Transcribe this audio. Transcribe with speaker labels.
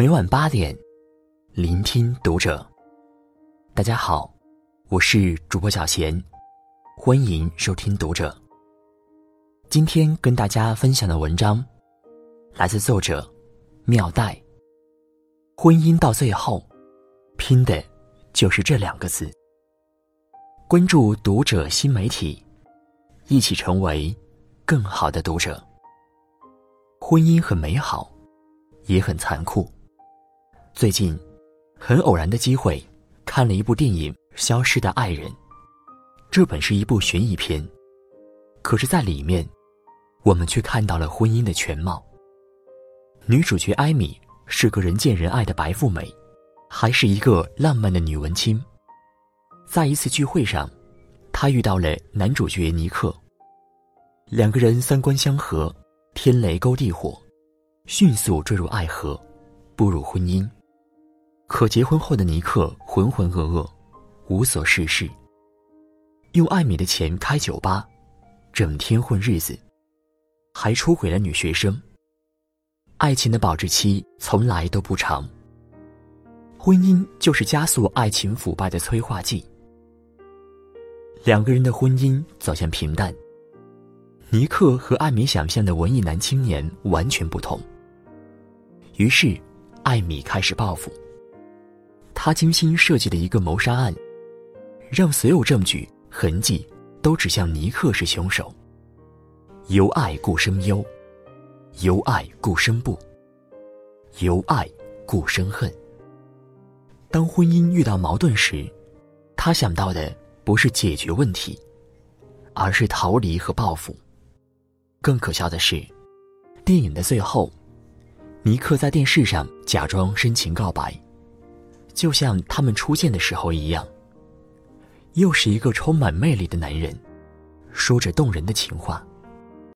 Speaker 1: 每晚八点，聆听读者。大家好，我是主播小贤，欢迎收听读者。今天跟大家分享的文章，来自作者妙代。婚姻到最后，拼的就是这两个字。关注读者新媒体，一起成为更好的读者。婚姻很美好，也很残酷。最近，很偶然的机会，看了一部电影《消失的爱人》。这本是一部悬疑片，可是，在里面，我们却看到了婚姻的全貌。女主角艾米是个人见人爱的白富美，还是一个浪漫的女文青。在一次聚会上，她遇到了男主角尼克。两个人三观相合，天雷勾地火，迅速坠入爱河，步入婚姻。可结婚后的尼克浑浑噩噩，无所事事。用艾米的钱开酒吧，整天混日子，还出轨了女学生。爱情的保质期从来都不长。婚姻就是加速爱情腐败的催化剂。两个人的婚姻走向平淡。尼克和艾米想象的文艺男青年完全不同。于是，艾米开始报复。他精心设计的一个谋杀案，让所有证据痕迹都指向尼克是凶手。由爱故生忧，由爱故生怖，由爱故生恨。当婚姻遇到矛盾时，他想到的不是解决问题，而是逃离和报复。更可笑的是，电影的最后，尼克在电视上假装深情告白。就像他们初见的时候一样，又是一个充满魅力的男人，说着动人的情话。